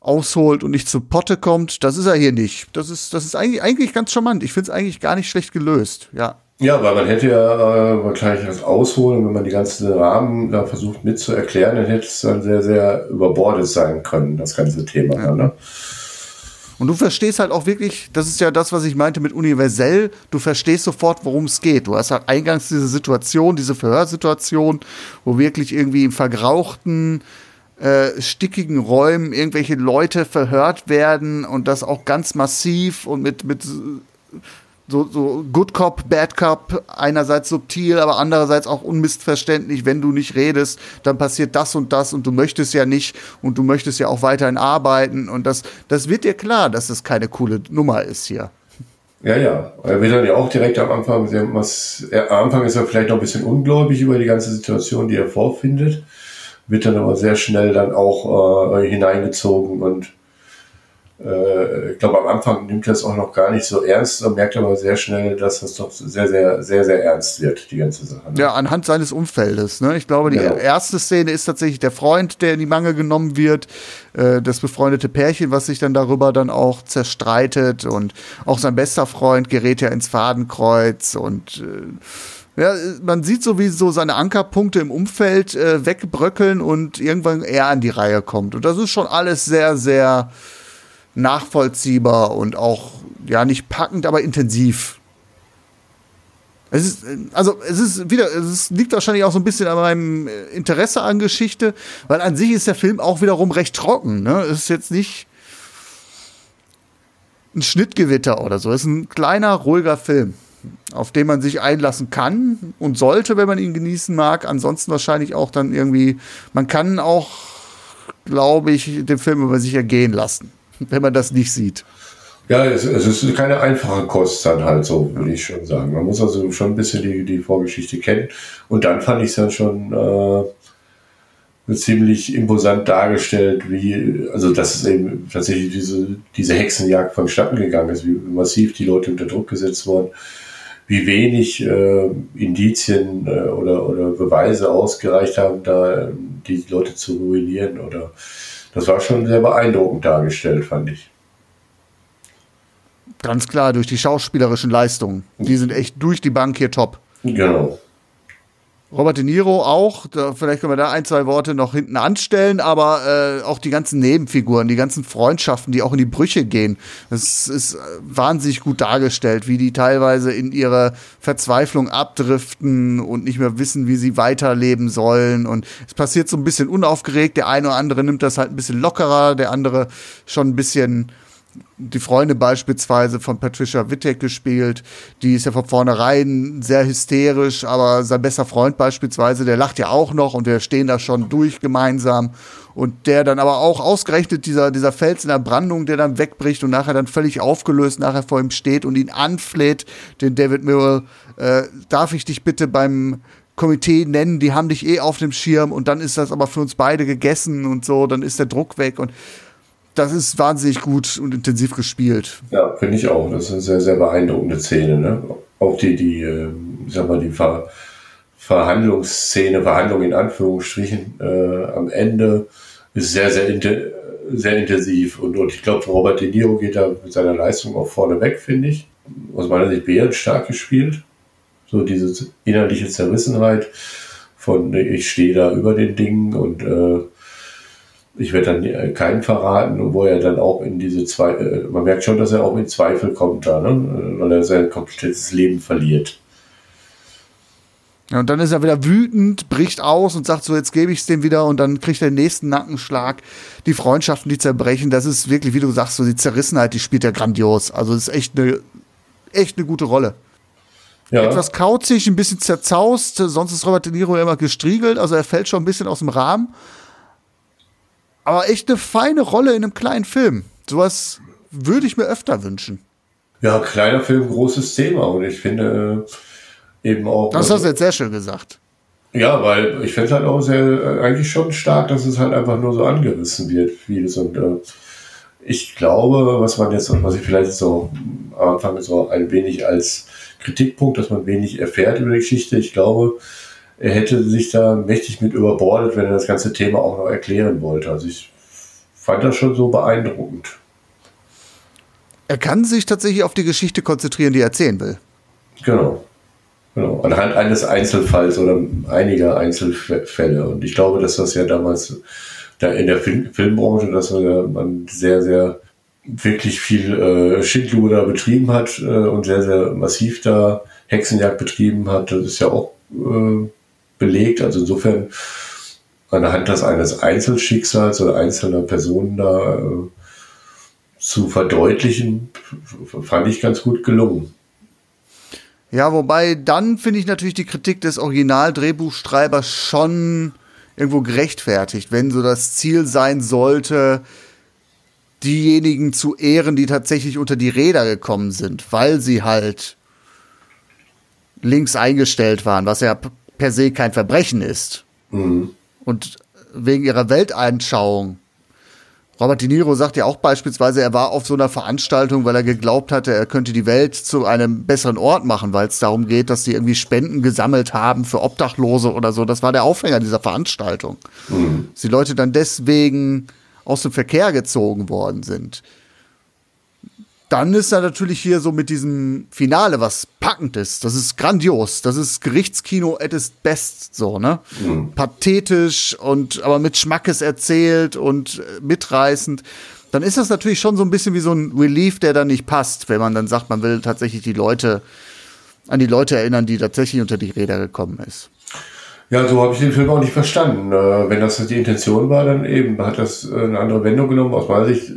ausholt und nicht zu Potte kommt. Das ist er hier nicht. Das ist, das ist eigentlich, eigentlich ganz charmant. Ich finde es eigentlich gar nicht schlecht gelöst, ja. Ja, weil man hätte ja äh, wahrscheinlich das ausholen, wenn man die ganzen Rahmen da versucht mitzuerklären, dann hätte es dann sehr, sehr überbordet sein können, das ganze Thema. Ja. Ne? Und du verstehst halt auch wirklich, das ist ja das, was ich meinte mit universell, du verstehst sofort, worum es geht. Du hast halt eingangs diese Situation, diese Verhörsituation, wo wirklich irgendwie im vergrauchten, äh, stickigen Räumen irgendwelche Leute verhört werden und das auch ganz massiv und mit, mit so, so Good Cop, Bad Cop, einerseits subtil, aber andererseits auch unmissverständlich, wenn du nicht redest, dann passiert das und das und du möchtest ja nicht und du möchtest ja auch weiterhin arbeiten und das, das wird dir klar, dass das keine coole Nummer ist hier. Ja, ja. Er wird dann ja auch direkt am Anfang, was, er, am Anfang ist er vielleicht noch ein bisschen ungläubig über die ganze Situation, die er vorfindet, wird dann aber sehr schnell dann auch äh, hineingezogen und äh, ich glaube, am Anfang nimmt er es auch noch gar nicht so ernst und merkt aber sehr schnell, dass das doch sehr, sehr, sehr, sehr ernst wird, die ganze Sache. Ne? Ja, anhand seines Umfeldes. Ne? Ich glaube, die ja. erste Szene ist tatsächlich der Freund, der in die Mangel genommen wird, äh, das befreundete Pärchen, was sich dann darüber dann auch zerstreitet und auch sein bester Freund gerät ja ins Fadenkreuz und äh, ja, man sieht so, wie so seine Ankerpunkte im Umfeld äh, wegbröckeln und irgendwann er an die Reihe kommt. Und das ist schon alles sehr, sehr nachvollziehbar und auch, ja, nicht packend, aber intensiv. Es ist, also, es ist wieder, es liegt wahrscheinlich auch so ein bisschen an meinem Interesse an Geschichte, weil an sich ist der Film auch wiederum recht trocken, ne? Es ist jetzt nicht ein Schnittgewitter oder so. Es ist ein kleiner, ruhiger Film, auf den man sich einlassen kann und sollte, wenn man ihn genießen mag. Ansonsten wahrscheinlich auch dann irgendwie, man kann auch, glaube ich, den Film über sich ergehen lassen wenn man das nicht sieht. Ja, es, ist keine einfache Kost dann halt so, würde ich schon sagen. Man muss also schon ein bisschen die, die Vorgeschichte kennen. Und dann fand ich es dann schon äh, ziemlich imposant dargestellt, wie, also dass es eben tatsächlich diese, diese Hexenjagd vonstatten gegangen ist, wie massiv die Leute unter Druck gesetzt wurden, wie wenig äh, Indizien äh, oder, oder Beweise ausgereicht haben, da die Leute zu ruinieren oder das war schon sehr beeindruckend dargestellt, fand ich. Ganz klar, durch die schauspielerischen Leistungen. Die sind echt durch die Bank hier top. Genau. Robert De Niro auch, da, vielleicht können wir da ein, zwei Worte noch hinten anstellen, aber äh, auch die ganzen Nebenfiguren, die ganzen Freundschaften, die auch in die Brüche gehen. Das ist wahnsinnig gut dargestellt, wie die teilweise in ihre Verzweiflung abdriften und nicht mehr wissen, wie sie weiterleben sollen. Und es passiert so ein bisschen unaufgeregt. Der eine oder andere nimmt das halt ein bisschen lockerer, der andere schon ein bisschen die Freunde beispielsweise von Patricia Wittek gespielt, die ist ja von vornherein sehr hysterisch, aber sein bester Freund beispielsweise, der lacht ja auch noch und wir stehen da schon durch gemeinsam. Und der dann aber auch ausgerechnet dieser, dieser Fels in der Brandung, der dann wegbricht und nachher dann völlig aufgelöst nachher vor ihm steht und ihn anfleht, den David Murrell, äh, darf ich dich bitte beim Komitee nennen, die haben dich eh auf dem Schirm und dann ist das aber für uns beide gegessen und so, dann ist der Druck weg und das ist wahnsinnig gut und intensiv gespielt. Ja, finde ich auch. Das ist eine sehr, sehr beeindruckende Szene. Ne? Auch die, die, äh, sag mal, die Ver Verhandlungsszene, Verhandlung in Anführungsstrichen äh, am Ende ist sehr, sehr, inten sehr intensiv. Und, und ich glaube, Robert De Niro geht da mit seiner Leistung auch vorne weg, finde ich. Aus meiner Sicht bärenstark gespielt. So diese innerliche Zerrissenheit von ich stehe da über den Dingen und äh, ich werde dann äh, keinen verraten, wo er dann auch in diese zwei, äh, man merkt schon, dass er auch in Zweifel kommt da, ne? Äh, weil er sein komplettes Leben verliert. Ja, und dann ist er wieder wütend, bricht aus und sagt so, jetzt gebe ich es dem wieder und dann kriegt er den nächsten Nackenschlag. Die Freundschaften, die zerbrechen, das ist wirklich, wie du sagst, so die Zerrissenheit, die spielt er grandios. Also das ist echt eine, echt eine gute Rolle. Ja. Etwas kauzig, ein bisschen zerzaust, sonst ist Robert De Niro immer gestriegelt, also er fällt schon ein bisschen aus dem Rahmen aber echt eine feine Rolle in einem kleinen Film. Sowas würde ich mir öfter wünschen. Ja, kleiner Film, großes Thema. Und ich finde äh, eben auch. Das hast du jetzt sehr schön gesagt. Ja, weil ich finde es halt auch sehr, äh, eigentlich schon stark, dass es halt einfach nur so angerissen wird, vieles. Und äh, ich glaube, was man jetzt, was ich vielleicht so am Anfang so ein wenig als Kritikpunkt, dass man wenig erfährt über die Geschichte. Ich glaube, er hätte sich da mächtig mit überbordet, wenn er das ganze Thema auch noch erklären wollte. Also ich fand das schon so beeindruckend. Er kann sich tatsächlich auf die Geschichte konzentrieren, die er erzählen will. Genau. Genau. Anhand eines Einzelfalls oder einiger Einzelfälle. Und ich glaube, dass das ja damals da in der Film Filmbranche, dass man sehr, sehr wirklich viel äh, Schindluder betrieben hat äh, und sehr, sehr massiv da Hexenjagd betrieben hat. Das ist ja auch äh, belegt. Also insofern anhand des eines Einzelschicksals oder einzelner Personen da äh, zu verdeutlichen, fand ich ganz gut gelungen. Ja, wobei dann finde ich natürlich die Kritik des Originaldrehbuchschreibers schon irgendwo gerechtfertigt, wenn so das Ziel sein sollte, diejenigen zu ehren, die tatsächlich unter die Räder gekommen sind, weil sie halt links eingestellt waren, was ja per se kein Verbrechen ist. Mhm. Und wegen ihrer Weltanschauung. Robert De Niro sagt ja auch beispielsweise, er war auf so einer Veranstaltung, weil er geglaubt hatte, er könnte die Welt zu einem besseren Ort machen, weil es darum geht, dass sie irgendwie Spenden gesammelt haben für Obdachlose oder so. Das war der Aufhänger dieser Veranstaltung. Mhm. Dass die Leute dann deswegen aus dem Verkehr gezogen worden sind dann ist er natürlich hier so mit diesem Finale was Packendes. Das ist grandios. Das ist Gerichtskino at its best, so, ne? Mhm. Pathetisch und aber mit Schmackes erzählt und äh, mitreißend. Dann ist das natürlich schon so ein bisschen wie so ein Relief, der dann nicht passt, wenn man dann sagt, man will tatsächlich die Leute an die Leute erinnern, die tatsächlich unter die Räder gekommen ist. Ja, so habe ich den Film auch nicht verstanden. Äh, wenn das die Intention war, dann eben hat das äh, eine andere Wendung genommen. Aus meiner Sicht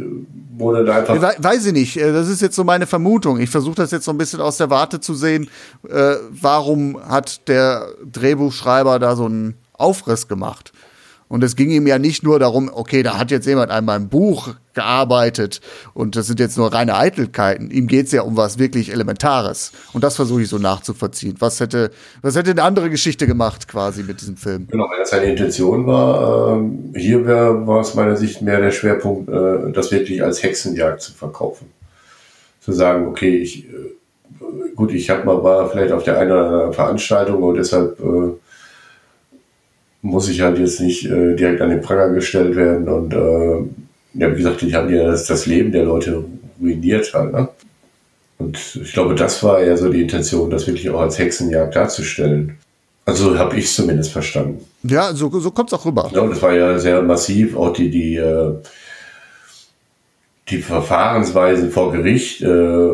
wurde da einfach. We weiß ich nicht. Äh, das ist jetzt so meine Vermutung. Ich versuche das jetzt so ein bisschen aus der Warte zu sehen. Äh, warum hat der Drehbuchschreiber da so einen Aufriss gemacht? Und es ging ihm ja nicht nur darum, okay, da hat jetzt jemand an meinem Buch gearbeitet und das sind jetzt nur reine Eitelkeiten. Ihm geht es ja um was wirklich Elementares. Und das versuche ich so nachzuvollziehen. Was hätte, was hätte eine andere Geschichte gemacht quasi mit diesem Film? Genau, wenn das seine Intention war, ähm, hier wär, war aus meiner Sicht mehr der Schwerpunkt, äh, das wirklich als Hexenjagd zu verkaufen. Zu sagen, okay, ich, äh, gut, ich hab mal, war vielleicht auf der einen oder anderen Veranstaltung und deshalb äh, muss ich halt jetzt nicht äh, direkt an den Pranger gestellt werden. Und äh, ja, wie gesagt, die haben ja das, das Leben der Leute ruiniert halt. Ne? Und ich glaube, das war eher so die Intention, das wirklich auch als Hexenjagd darzustellen. Also habe ich zumindest verstanden. Ja, so, so kommt es auch rüber. Ja, und das war ja sehr massiv, auch die, die, äh, die Verfahrensweisen vor Gericht. Äh,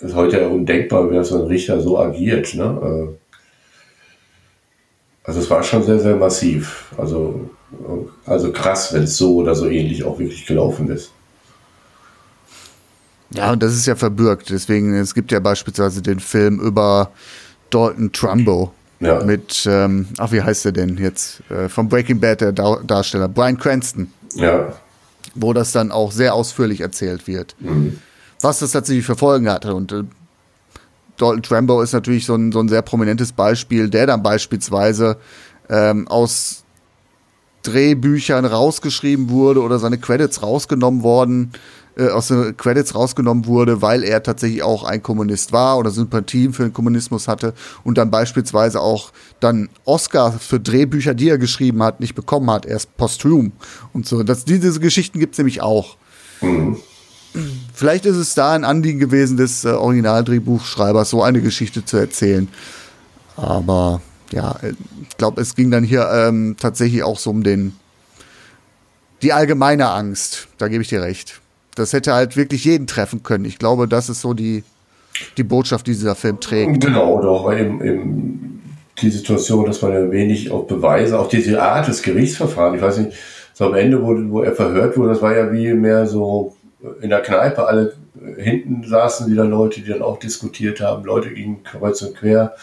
ist heute ja undenkbar, wie so ein Richter so agiert. Ne? Also es war schon sehr, sehr massiv. Also, also krass, wenn es so oder so ähnlich auch wirklich gelaufen ist. Ja, und das ist ja verbürgt. Deswegen, es gibt ja beispielsweise den Film über Dalton Trumbo. Ja. Mit, ähm, ach, wie heißt der denn jetzt? Äh, vom Breaking Bad, der da Darsteller, Brian Cranston. Ja. Wo das dann auch sehr ausführlich erzählt wird. Mhm. Was das tatsächlich für Folgen hatte. Und äh, Dalton Trumbo ist natürlich so ein, so ein sehr prominentes Beispiel, der dann beispielsweise ähm, aus Drehbüchern rausgeschrieben wurde oder seine Credits rausgenommen worden äh, aus den Credits rausgenommen wurde, weil er tatsächlich auch ein Kommunist war oder Sympathien für den Kommunismus hatte und dann beispielsweise auch dann Oscar für Drehbücher, die er geschrieben hat, nicht bekommen hat, erst posthum und so. Das, diese Geschichten gibt es nämlich auch. Mhm. Vielleicht ist es da ein Anliegen gewesen des äh, Originaldrehbuchschreibers, so eine Geschichte zu erzählen. Aber ja, ich glaube, es ging dann hier ähm, tatsächlich auch so um den die allgemeine Angst. Da gebe ich dir recht. Das hätte halt wirklich jeden treffen können. Ich glaube, das ist so die, die Botschaft, die dieser Film trägt. Genau, oder auch eben, eben die Situation, dass man ja wenig auf Beweise, auch diese Art des Gerichtsverfahrens, ich weiß nicht, so am Ende, wo, wo er verhört wurde, das war ja wie mehr so in der Kneipe, alle hinten saßen wieder Leute, die dann auch diskutiert haben, Leute gingen kreuz und quer.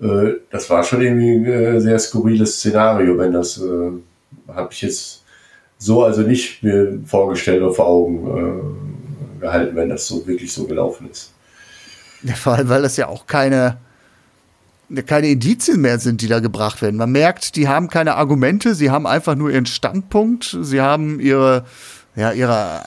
Äh, das war schon irgendwie ein sehr skurriles Szenario, wenn das, äh, habe ich jetzt so also nicht mir vorgestellt oder vor Augen äh, gehalten, wenn das so wirklich so gelaufen ist. Ja, vor allem, weil das ja auch keine, keine Indizien mehr sind, die da gebracht werden. Man merkt, die haben keine Argumente, sie haben einfach nur ihren Standpunkt, sie haben ihre, ja, ihre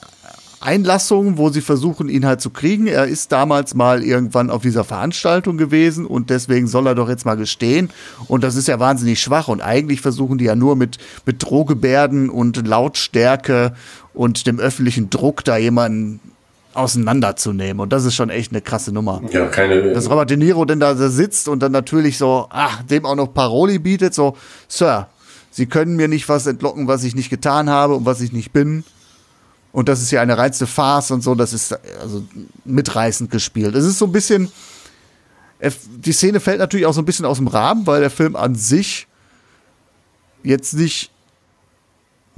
Einlassung, wo sie versuchen, ihn halt zu kriegen. Er ist damals mal irgendwann auf dieser Veranstaltung gewesen und deswegen soll er doch jetzt mal gestehen. Und das ist ja wahnsinnig schwach. Und eigentlich versuchen die ja nur mit, mit Drohgebärden und Lautstärke und dem öffentlichen Druck da jemanden auseinanderzunehmen. Und das ist schon echt eine krasse Nummer. Ja, keine. Dass Robert De Niro denn da sitzt und dann natürlich so, ach, dem auch noch Paroli bietet, so, Sir, Sie können mir nicht was entlocken, was ich nicht getan habe und was ich nicht bin. Und das ist ja eine reinste Farce und so, das ist also mitreißend gespielt. Es ist so ein bisschen, die Szene fällt natürlich auch so ein bisschen aus dem Rahmen, weil der Film an sich jetzt nicht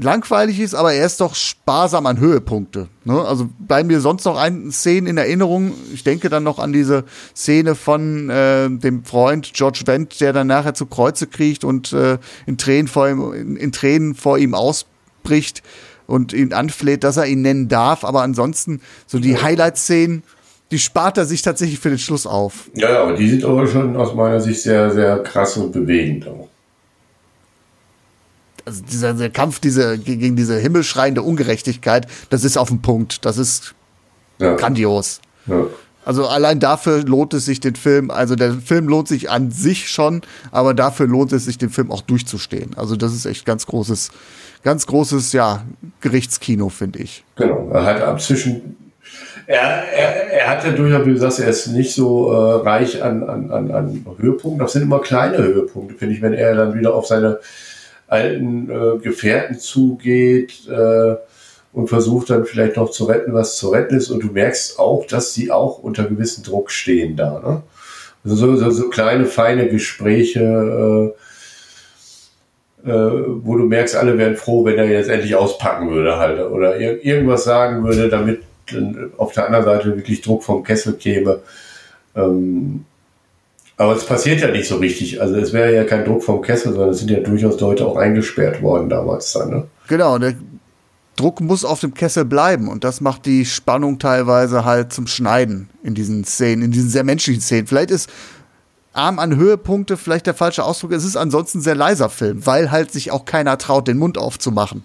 langweilig ist, aber er ist doch sparsam an Höhepunkte. Ne? Also bei mir sonst noch ein Szenen in Erinnerung. Ich denke dann noch an diese Szene von äh, dem Freund George Wendt, der dann nachher zu Kreuze kriecht und äh, in Tränen vor ihm, in, in Tränen vor ihm ausbricht und ihn anfleht, dass er ihn nennen darf. Aber ansonsten, so die Highlight-Szenen, die spart er sich tatsächlich für den Schluss auf. Ja, ja, aber die sind aber schon aus meiner Sicht sehr, sehr krass und bewegend auch. Also dieser, dieser Kampf diese, gegen diese himmelschreiende Ungerechtigkeit, das ist auf dem Punkt. Das ist ja. grandios. Ja. Also allein dafür lohnt es sich den Film, also der Film lohnt sich an sich schon, aber dafür lohnt es sich den Film auch durchzustehen. Also das ist echt ganz großes, ganz großes, ja, Gerichtskino, finde ich. Genau, er hat abzwischen, er, er, er hat ja durchaus, wie du sagst, er ist nicht so äh, reich an, an, an, an Höhepunkten, das sind immer kleine Höhepunkte, finde ich, wenn er dann wieder auf seine alten äh, Gefährten zugeht äh, und versucht dann vielleicht noch zu retten, was zu retten ist. Und du merkst auch, dass sie auch unter gewissem Druck stehen da. Ne? Also so, so, so kleine, feine Gespräche, äh, äh, wo du merkst, alle wären froh, wenn er jetzt endlich auspacken würde halt oder ir irgendwas sagen würde, damit auf der anderen Seite wirklich Druck vom Kessel käme. Ähm, aber es passiert ja nicht so richtig. Also es wäre ja kein Druck vom Kessel, sondern es sind ja durchaus Leute auch eingesperrt worden damals dann. Ne? Genau, der Druck muss auf dem Kessel bleiben und das macht die Spannung teilweise halt zum Schneiden in diesen Szenen, in diesen sehr menschlichen Szenen. Vielleicht ist arm an Höhepunkte vielleicht der falsche Ausdruck. Es ist ansonsten ein sehr leiser Film, weil halt sich auch keiner traut, den Mund aufzumachen.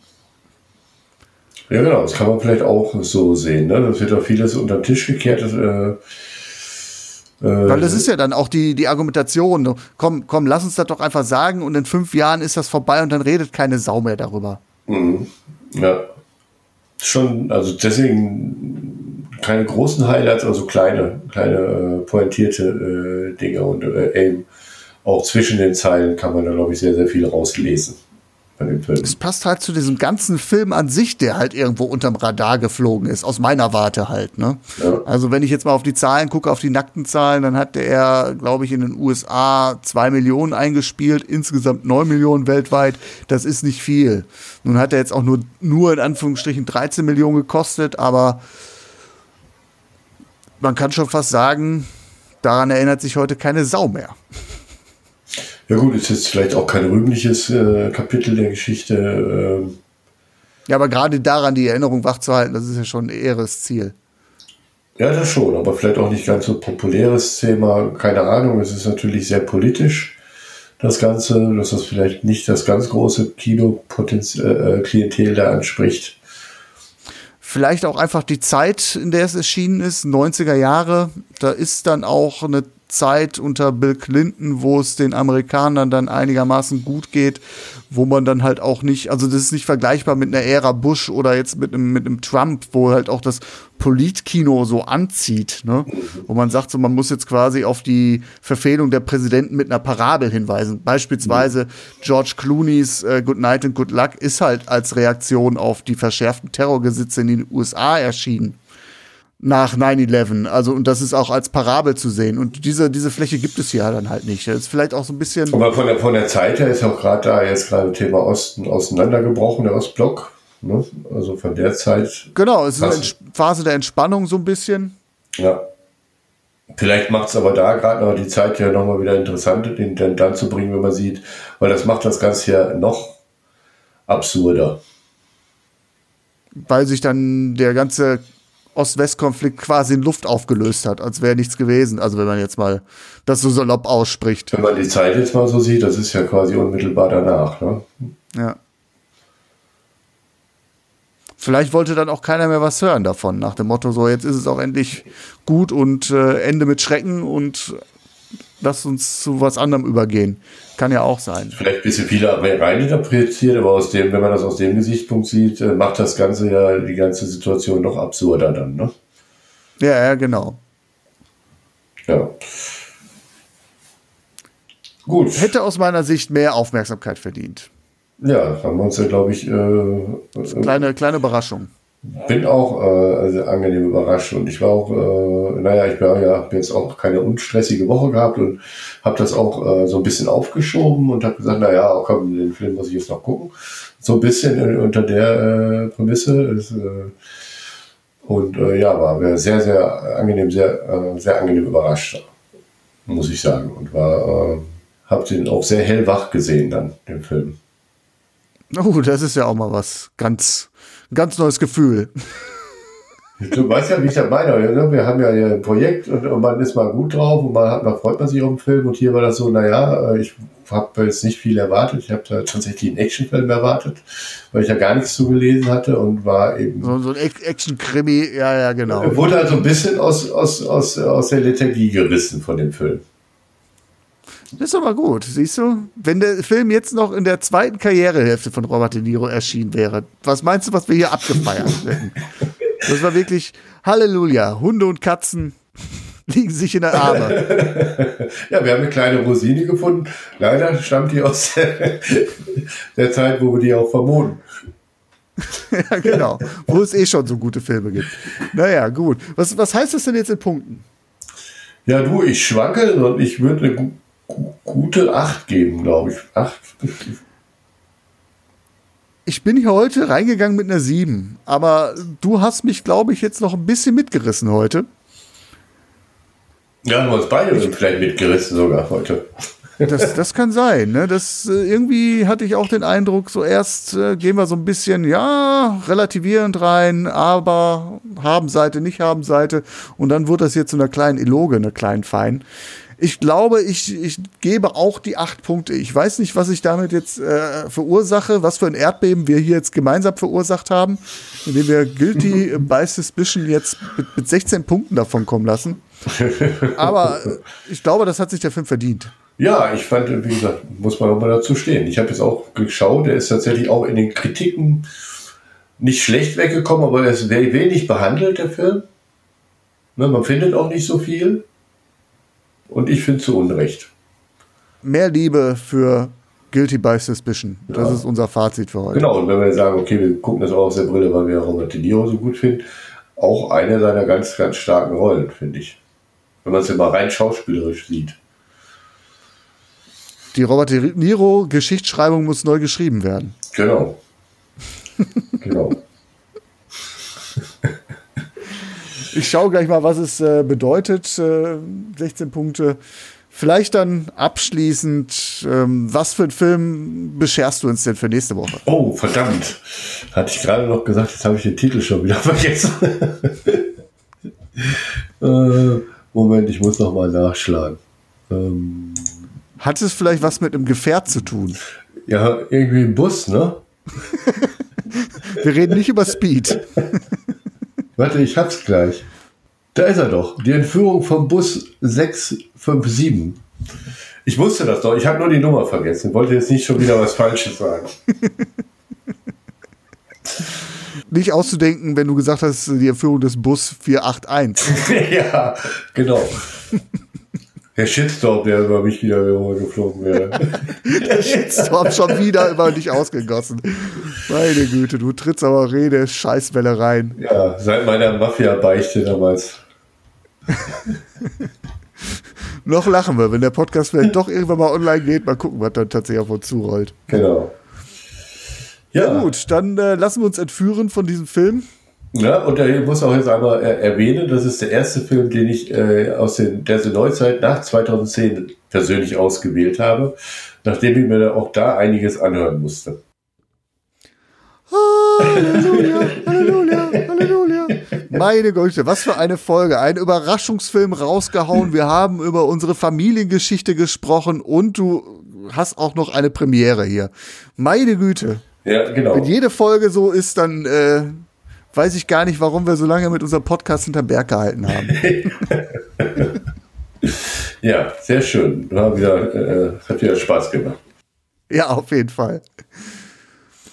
Ja, genau, das kann man vielleicht auch so sehen. Ne? Das wird auch vieles unter den Tisch gekehrt. Äh, äh, weil das ist ja dann auch die, die Argumentation. Komm, komm, lass uns das doch einfach sagen und in fünf Jahren ist das vorbei und dann redet keine Sau mehr darüber. Mhm. Ja. Schon, also deswegen keine großen Highlights, also kleine, kleine äh, pointierte äh, Dinge und äh, eben auch zwischen den Zeilen kann man da, glaube ich, sehr, sehr viel rauslesen bei dem Film. Es passt halt zu diesem ganzen Film an sich, der halt irgendwo unterm Radar geflogen ist, aus meiner Warte halt. Ne? Ja. Also wenn ich jetzt mal auf die Zahlen gucke, auf die nackten Zahlen, dann hat der, glaube ich, in den USA zwei Millionen eingespielt, insgesamt neun Millionen weltweit. Das ist nicht viel. Nun hat er jetzt auch nur, nur in Anführungsstrichen 13 Millionen gekostet, aber man kann schon fast sagen, daran erinnert sich heute keine Sau mehr. Ja gut, ist jetzt vielleicht auch kein rühmliches äh, Kapitel der Geschichte. Äh. Ja, aber gerade daran die Erinnerung wachzuhalten, das ist ja schon ein ehres Ziel. Ja, das schon, aber vielleicht auch nicht ganz so populäres Thema. Keine Ahnung, es ist natürlich sehr politisch, das Ganze, dass das vielleicht nicht das ganz große Kino-Klientel äh, da anspricht. Vielleicht auch einfach die Zeit, in der es erschienen ist, 90er Jahre. Da ist dann auch eine Zeit unter Bill Clinton, wo es den Amerikanern dann einigermaßen gut geht, wo man dann halt auch nicht, also das ist nicht vergleichbar mit einer Ära Bush oder jetzt mit einem, mit einem Trump, wo halt auch das Politkino so anzieht, ne? wo man sagt, so man muss jetzt quasi auf die Verfehlung der Präsidenten mit einer Parabel hinweisen. Beispielsweise George Clooney's äh, Good Night and Good Luck ist halt als Reaktion auf die verschärften Terrorgesetze in den USA erschienen nach 9-11. Also, und das ist auch als Parabel zu sehen. Und diese, diese Fläche gibt es hier dann halt nicht. Das ist vielleicht auch so ein bisschen. Aber von der, von der Zeit her ist auch gerade da jetzt gerade Thema Osten auseinandergebrochen, der Ostblock. Ne? Also von der Zeit. Genau, es ist eine Phase der Entspannung so ein bisschen. Ja. Vielleicht macht es aber da gerade noch die Zeit ja nochmal wieder interessant, den, den dann zu bringen, wenn man sieht, weil das macht das Ganze ja noch absurder. Weil sich dann der ganze Ost-West-Konflikt quasi in Luft aufgelöst hat, als wäre nichts gewesen. Also wenn man jetzt mal das so salopp ausspricht. Wenn man die Zeit jetzt mal so sieht, das ist ja quasi unmittelbar danach. Ne? Ja. Vielleicht wollte dann auch keiner mehr was hören davon, nach dem Motto, so jetzt ist es auch endlich gut und äh, Ende mit Schrecken und lass uns zu was anderem übergehen. Kann ja auch sein. Vielleicht ein bisschen viel reininterpretiert, aber aus dem, wenn man das aus dem Gesichtspunkt sieht, äh, macht das Ganze ja die ganze Situation noch absurder dann, ne? Ja, ja, genau. Ja. Gut. Hätte aus meiner Sicht mehr Aufmerksamkeit verdient. Ja, haben wir uns ja, glaube ich. Äh, kleine, kleine Überraschung bin auch äh, angenehm überrascht und ich war auch, äh, naja, ich war ja jetzt auch keine unstressige Woche gehabt und habe das auch äh, so ein bisschen aufgeschoben und habe gesagt, naja, komm, den Film muss ich jetzt noch gucken. So ein bisschen unter der äh, Prämisse. Ist, äh, und äh, ja, war sehr, sehr angenehm, sehr, äh, sehr angenehm überrascht, muss ich sagen. Und war, äh, habe den auch sehr hellwach gesehen dann, den Film. Oh, das ist ja auch mal was ganz ein ganz neues Gefühl. Du weißt ja, wie ich das meine. Ne? Wir haben ja ein Projekt und, und, man ist mal gut drauf und man hat, man freut man sich auf den Film. Und hier war das so, naja, äh, ich habe jetzt nicht viel erwartet. Ich habe tatsächlich einen Actionfilm erwartet, weil ich ja gar nichts zu gelesen hatte und war eben. So, so ein Action-Krimi, ja, ja, genau. Wurde also ein bisschen aus, aus, aus, aus der Lethargie gerissen von dem Film. Das ist aber gut, siehst du? Wenn der Film jetzt noch in der zweiten Karrierehälfte von Robert De Niro erschienen wäre, was meinst du, was wir hier abgefeiert (laughs) hätten? Das war wirklich Halleluja. Hunde und Katzen (laughs) liegen sich in der Arme. (laughs) ja, wir haben eine kleine Rosine gefunden. Leider stammt die aus der, der Zeit, wo wir die auch vermuten. ja, genau. Wo es eh schon so gute Filme gibt. Naja, gut. Was, was heißt das denn jetzt in Punkten? Ja, du, ich schwanke und ich würde eine gute 8 geben, glaube ich. 8. Ich bin hier heute reingegangen mit einer 7, aber du hast mich, glaube ich, jetzt noch ein bisschen mitgerissen heute. Ja, wir haben uns beide ich, vielleicht mitgerissen sogar heute. Das, das kann sein. Ne? Das, äh, irgendwie hatte ich auch den Eindruck, so erst äh, gehen wir so ein bisschen, ja, relativierend rein, aber haben Seite, nicht haben Seite. Und dann wurde das jetzt zu einer kleinen Eloge, einer kleinen Fein. Ich glaube, ich, ich gebe auch die acht Punkte. Ich weiß nicht, was ich damit jetzt äh, verursache, was für ein Erdbeben wir hier jetzt gemeinsam verursacht haben, indem wir Guilty (laughs) by Suspicion jetzt mit, mit 16 Punkten davon kommen lassen. Aber ich glaube, das hat sich der Film verdient. Ja, ich fand, wie gesagt, muss man auch mal dazu stehen. Ich habe jetzt auch geschaut, der ist tatsächlich auch in den Kritiken nicht schlecht weggekommen, aber er ist wenig behandelt, der Film. Ne, man findet auch nicht so viel. Und ich finde zu Unrecht. mehr Liebe für Guilty by Suspicion. Das Ja. ist unser Fazit für heute. Genau, und wenn wir sagen, okay, wir gucken das auch aus der Brille, weil wir Robert De Niro so gut finden, auch eine seiner ganz, ganz starken Rollen, finde ich. Wenn man es immer rein schauspielerisch sieht. Die Robert De Niro Geschichtsschreibung muss neu geschrieben werden. Genau. genau. (laughs) Ich schaue gleich mal, was es äh, bedeutet. Äh, 16 Punkte. Vielleicht dann abschließend, ähm, was für einen Film bescherst du uns denn für nächste Woche? Oh, verdammt. Hatte ich gerade noch gesagt, jetzt habe ich den Titel schon wieder (laughs) vergessen. äh, Moment, ich muss noch mal nachschlagen. Ähm, Hat es vielleicht was mit einem Gefährt zu tun? ja, irgendwie ein Bus, ne? Wir reden nicht über Speed. (laughs) Warte, ich hab's gleich. Da ist er doch. Die Entführung vom Bus 657. Ich wusste das doch. Ich habe nur die Nummer vergessen. Wollte jetzt nicht schon wieder was Falsches sagen. (laughs) Nicht auszudenken, wenn du gesagt hast, die Erführung des Bus 481. (laughs) ja, genau. Herr Shitstorm, der über mich wieder geflogen wäre. (laughs) Der Shitstorm schon wieder über dich ausgegossen. Meine Güte, du trittst aber Rede, Scheißwelle rein. Ja, seit meiner Mafia-Beichte damals. (laughs) Noch lachen wir, wenn der Podcast vielleicht doch irgendwann mal online geht. Mal gucken, was dann tatsächlich auf uns zurollt. Genau. Ja, Ja, gut, dann äh, lassen wir uns entführen von diesem Film. Ja, und ich muss auch jetzt einmal äh, erwähnen, das ist der erste Film, den ich äh, aus den, der Neuzeit nach 2010 persönlich ausgewählt habe, nachdem ich mir auch da einiges anhören musste. Halleluja, Halleluja, Halleluja. Meine Güte, was für eine Folge. Ein Überraschungsfilm rausgehauen. Wir haben über unsere Familiengeschichte gesprochen und du hast auch noch eine Premiere hier. Meine Güte. Ja, genau. Wenn jede Folge so ist, dann äh, weiß ich gar nicht, warum wir so lange mit unserem Podcast hinterm Berg gehalten haben. (laughs) Ja, sehr schön. War wieder, äh, hat wieder Spaß gemacht. Ja, auf jeden Fall.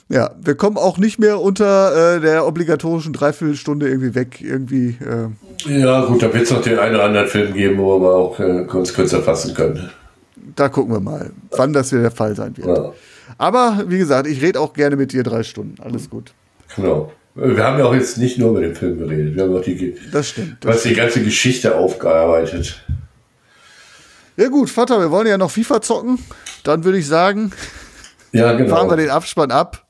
Ja, wir kommen auch nicht mehr unter äh, der obligatorischen Dreiviertelstunde irgendwie weg. Irgendwie, äh, Ja, gut, da wird es noch den einen oder anderen Film geben, wo wir auch äh, uns kürzer fassen können. da gucken wir mal, wann das wieder der Fall sein wird. Ja, Aber wie gesagt, ich rede auch gerne mit dir drei Stunden. Alles gut. genau. Wir haben ja auch jetzt nicht nur über den Film geredet, wir haben auch die, Das stimmt. Das hast die ganze Geschichte aufgearbeitet. ja gut, Vater, wir wollen ja noch FIFA zocken. Dann würde ich sagen, Ja, genau. fahren wir den Abspann ab.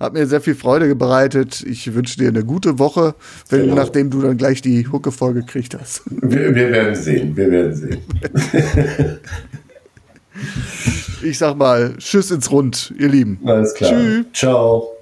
Hat mir sehr viel Freude bereitet. Ich wünsche dir eine gute Woche, wenn, Genau. nachdem du dann gleich die Hucke-Folge gekriegt hast. Wir, wir werden sehen, wir werden sehen. Ich sag mal, Tschüss ins Rund, ihr Lieben. Alles klar. Tschüss. Ciao.